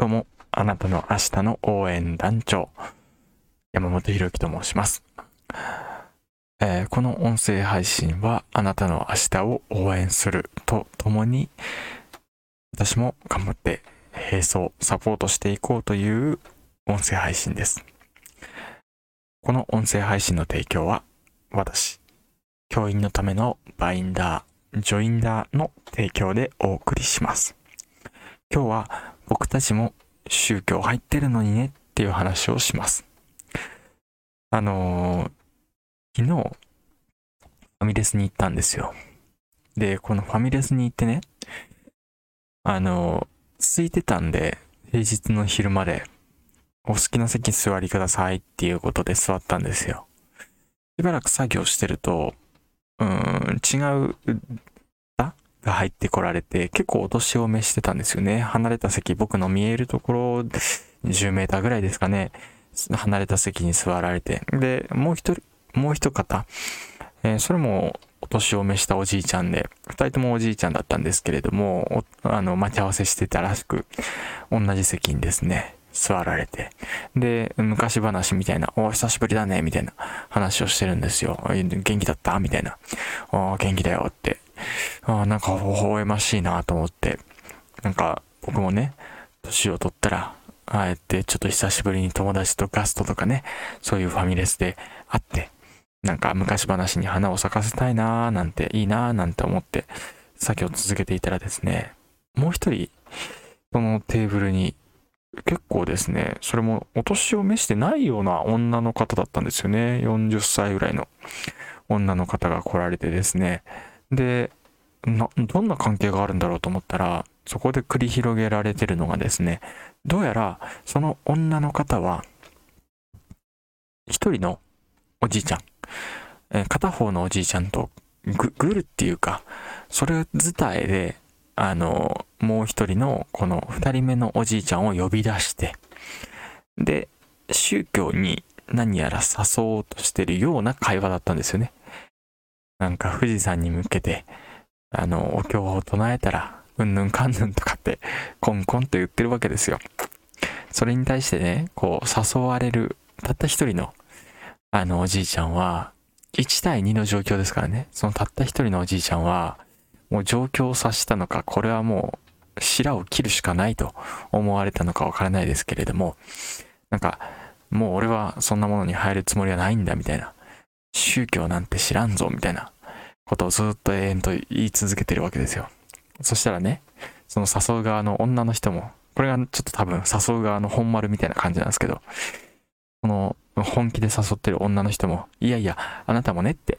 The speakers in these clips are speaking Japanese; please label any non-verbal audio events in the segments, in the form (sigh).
どうも、あなたの明日の応援団長、山本博之と申します。えーこの音声配信は、あなたの明日を応援するとともに、私も頑張って並走、サポートしていこうという音声配信です。この音声配信の提供は、私、教員のためのバインダー、ジョインダーの提供でお送りします。今日は僕たちも宗教入ってるのにねっていう話をします。あのー昨日、ファミレスに行ったんですよ。で、このファミレスに行ってね、あのー空いてたんで、平日の昼まで、お好きな席座りくださいっていうことで座ったんですよ。しばらく作業してると、うん、違うが入ってこられて、結構お年を召してたんですよね。離れた席、僕の見えるところ、10メーターぐらいですかね。離れた席に座られて。で、もう一人、もう一方、えーそれもお年を召したおじいちゃんで、二人ともおじいちゃんだったんですけれども、あの、待ち合わせしてたらしく、同じ席にですね、座られて。で、昔話みたいな、お久しぶりだね、みたいな話をしてるんですよ。元気だった？みたいな。ああ、元気だよって。ああ、なんか微笑ましいなと思って。なんか、僕もね、年を取ったら、ああやってちょっと久しぶりに友達とガストとかね、そういうファミレスで会って、なんか昔話に花を咲かせたいなーなんていいなーなんて思って作業を続けていたらですね、もう一人、そのテーブルに結構ですね、それもお年を召してないような女の方だったんですよね。40歳ぐらいの女の方が来られてですね。で、どんな関係があるんだろうと思ったら、そこで繰り広げられてるのがですね、どうやらその女の方は、一人のおじいちゃん、えー片方のおじいちゃんとぐ、ぐるっていうか、それ伝えで、あの、もう一人のこの二人目のおじいちゃんを呼び出して、で、宗教に何やら誘おうとしてるような会話だったんですよね。なんか富士山に向けて、あの、お経を唱えたら、うんぬんかんぬんとかって、コンコンと言ってるわけですよ。それに対してね、こう、誘われる、たった一人の、あの、おじいちゃんは、1対2の状況ですからね。そのたった一人のおじいちゃんは、もう状況を察したのか、これはもう、白を切るしかないと思われたのかわからないですけれども、なんか、もう俺はそんなものに入るつもりはないんだ、みたいな。宗教なんて知らんぞ、みたいなことをずっと永遠と言い続けてるわけですよ。そしたらね、その誘う側の女の人も、これがちょっと多分誘う側の本丸みたいな感じなんですけど、この本気で誘ってる女の人も、いやいや、あなたもねって、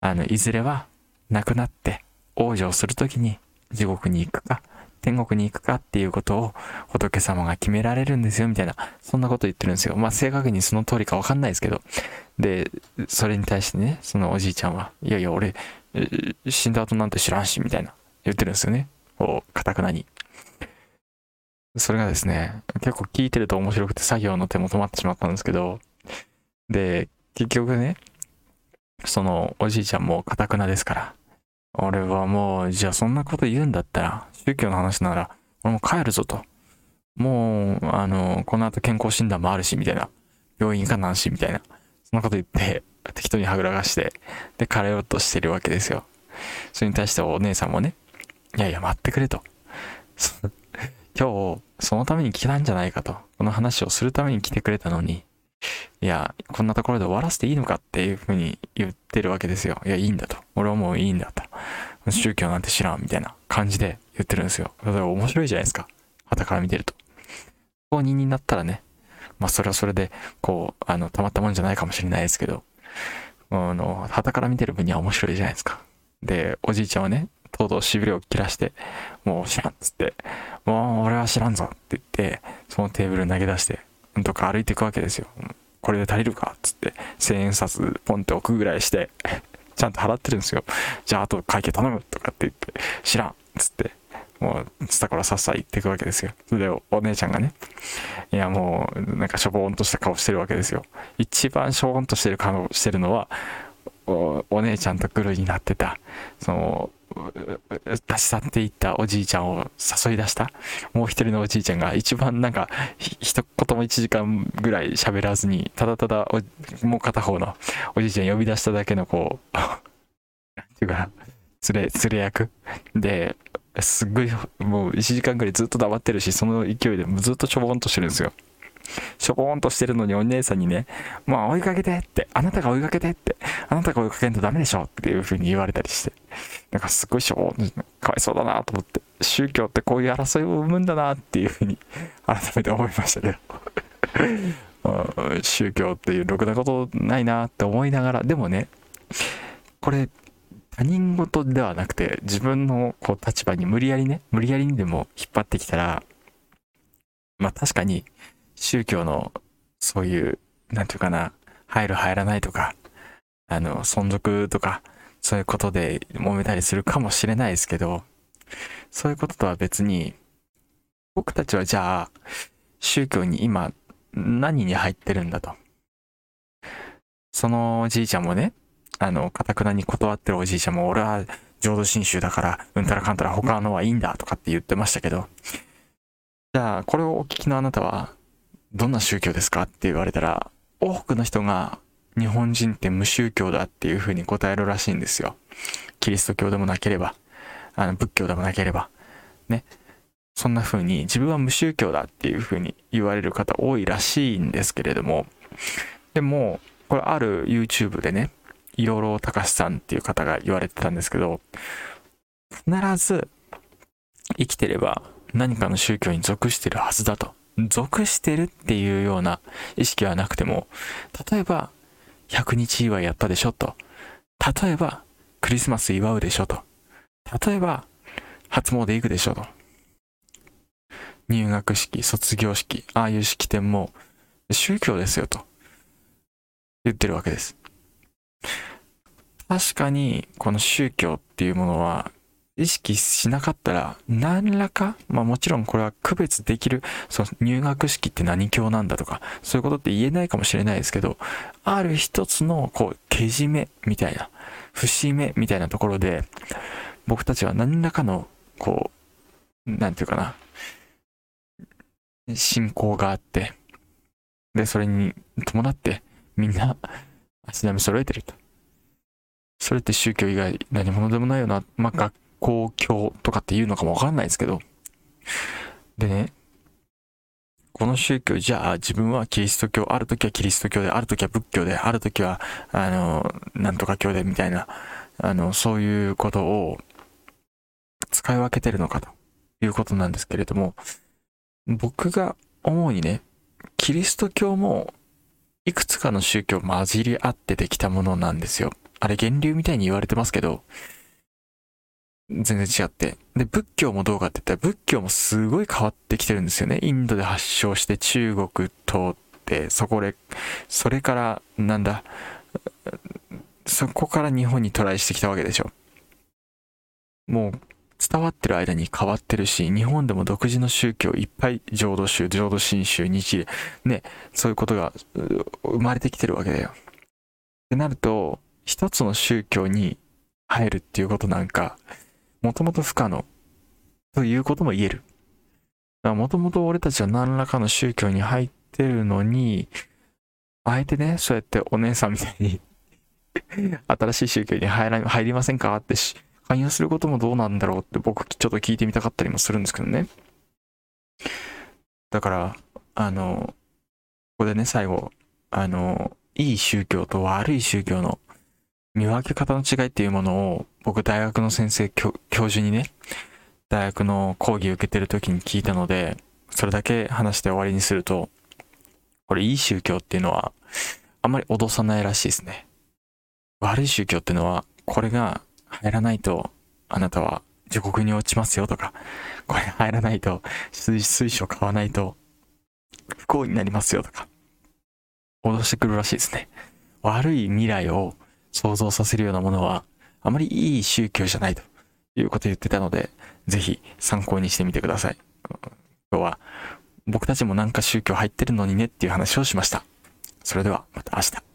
あの、いずれは亡くなって往生するときに地獄に行くか、天国に行くかっていうことを仏様が決められるんですよ、みたいな、そんなこと言ってるんですよ。まあ、正確にその通りかわかんないですけど。で、それに対してね、そのおじいちゃんは、いやいや、俺、死んだ後なんて知らんし、みたいな、言ってるんですよね。こう、かたくなに。それがですね、結構聞いてると面白くて作業の手も止まってしまったんですけど、で、結局ね、そのおじいちゃんもかたくなですから、俺はもう、じゃあそんなこと言うんだったら、宗教の話なら、俺も帰るぞと。もう、あの、この後健康診断もあるし、みたいな。病院行かなんし、みたいな。そんなこと言って、適当にはぐらかして、で、帰ろうとしてるわけですよ。それに対してお姉さんもね、いやいや、待ってくれと。(laughs) 今日、そのために来たんじゃないかと。この話をするために来てくれたのに、いや、こんなところで終わらせていいのかっていうふうに言ってるわけですよ。いや、いいんだと。俺はもういいんだと。宗教なんて知らん、みたいな感じで言ってるんですよ。だから面白いじゃないですか。旗から見てると。公認になったらね、まあそれはそれで、こう、あの、たまったもんじゃないかもしれないですけど、あの、旗から見てる分には面白いじゃないですか。で、おじいちゃんはね、とうとう痺れを切らして、もう知らんっつって、もう俺は知らんぞって言って、そのテーブル投げ出して、どっか歩いていくわけですよ。これで足りるかっつって、千円札ポンって置くぐらいして、ちゃんと払ってるんですよ。じゃああと会計頼むとかって言って、知らんっつって、もう、つたからさっさ行ってくわけですよ。でおお姉ちゃんがね、いやもう、なんかしょぼーんとした顔してるわけですよ。一番しょぼーんとしてる顔してるのは、おお姉ちゃんとグルになってた、その、出し去っていったおじいちゃんを誘い出した？もう一人のおじいちゃんが一番なんか一言も1時間ぐらい喋らずにただただもう片方のおじいちゃん呼び出しただけのこう (laughs) なんていうか連れ連れ役？ですっごいもう1時間ぐらいずっと黙ってるしその勢いでずっとちょぼんとしてるんですよ。しょぼーんとしてるのにお姉さんにね、まあ追いかけてって、あなたが追いかけてって、あなたが追いかけんとダメでしょっていう風に言われたりして、なんかすごいしょぼーんかわいそうだなと思って、宗教ってこういう争いを生むんだなっていう風に改めて思いましたけど。宗教っていうろくなことないなって思いながら、でもね、これ他人事ではなくて自分のこう立場に無理やりね、無理やりにでも引っ張ってきたら、まあ確かに宗教のそういう、なんていうかな、入る入らないとか、あの、存続とか、そういうことで揉めたりするかもしれないですけど、そういうこととは別に、僕たちはじゃあ、宗教に今、何に入ってるんだと。そのおじいちゃんもね、あの、かたくなに断ってるおじいちゃんも、俺は浄土真宗だから、うんたらかんたら他のはいいんだとかって言ってましたけど、じゃあ、これをお聞きのあなたは、どんな宗教ですかって言われたら、多くの人が日本人って無宗教だっていうふうに答えるらしいんですよ。キリスト教でもなければ、あの仏教でもなければ、ね。そんな風に自分は無宗教だっていう風に言われる方多いらしいんですけれども、でも、これある YouTube でね、養老隆さんっていう方が言われてたんですけど、必ず生きてれば何かの宗教に属してるはずだと。属してるっていうような意識はなくても、例えば、100日祝いやったでしょと。例えば、クリスマス祝うでしょと。例えば、初詣行くでしょと。入学式、卒業式、ああいう式典も宗教ですよと言ってるわけです。確かに、この宗教っていうものは意識しなかったら、何らか、まあもちろんこれは区別できる、その入学式って何教なんだとか、そういうことって言えないかもしれないですけど、ある一つの、こう、けじめみたいな、節目みたいなところで、僕たちは何らかの、こう、なんていうかな、信仰があって、で、それに伴って、みんな足並み揃えてると。それって宗教以外何者でもないよな。まあ、学公共とかっていうのかもわかんないですけど。でね、この宗教、じゃあ自分はキリスト教、ある時はキリスト教で、ある時は仏教で、ある時は、あの、なんとか教でみたいな、あの、そういうことを使い分けてるのかということなんですけれども、僕が思うにね、キリスト教もいくつかの宗教混じり合ってできたものなんですよ。あれ源流みたいに言われてますけど、全然違って。で、仏教もどうかって言ったら、仏教もすごい変わってきてるんですよね。インドで発祥して中国通って、そこで、それから、なんだ、そこから日本にトライしてきたわけでしょ。もう、伝わってる間に変わってるし、日本でも独自の宗教いっぱい、浄土宗、浄土真宗、日で、ね、そういうことが生まれてきてるわけだよ。ってなると、一つの宗教に入るっていうことなんか、もともと不可能ということも言える。もともと俺たちは何らかの宗教に入ってるのに、あえてね、そうやってお姉さんみたいに (laughs) 新しい宗教に入ら入りませんかってし勧誘することもどうなんだろうって僕ちょっと聞いてみたかったりもするんですけどね。だから、あの、ここでね、最後、あの、いい宗教と悪い宗教の見分け方の違いっていうものを僕大学の先生教授にね大学の講義受けてる時に聞いたのでそれだけ話して終わりにするとこれいい宗教っていうのはあんまり脅さないらしいですね。悪い宗教っていうのはこれが入らないとあなたは地獄に落ちますよとかこれ入らないと水晶買わないと不幸になりますよとか脅してくるらしいですね。悪い未来を想像させるようなものは、あまりいい宗教じゃないということを言ってたので、ぜひ参考にしてみてください。今日は僕たちもなんか宗教入ってるのにねっていう話をしました。それではまた明日。